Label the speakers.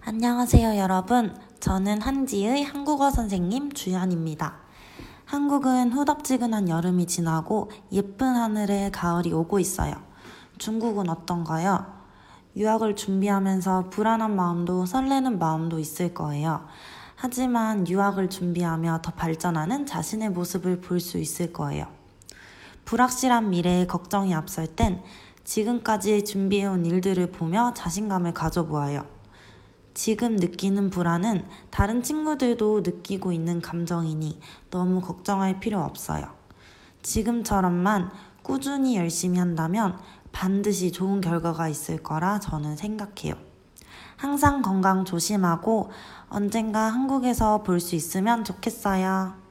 Speaker 1: 안녕하세요, 여러분. 저는 한지의 한국어 선생님 주연입니다. 한국은 후덥지근한 여름이 지나고 예쁜 하늘에 가을이 오고 있어요. 중국은 어떤가요? 유학을 준비하면서 불안한 마음도 설레는 마음도 있을 거예요. 하지만 유학을 준비하며 더 발전하는 자신의 모습을 볼 수 있을 거예요. 불확실한 미래에 걱정이 앞설 땐 지금까지 준비해온 일들을 보며 자신감을 가져보아요. 지금 느끼는 불안은 다른 친구들도 느끼고 있는 감정이니 너무 걱정할 필요 없어요. 지금처럼만 꾸준히 열심히 한다면 반드시 좋은 결과가 있을 거라 저는 생각해요. 항상 건강 조심하고 언젠가 한국에서 볼 수 있으면 좋겠어요.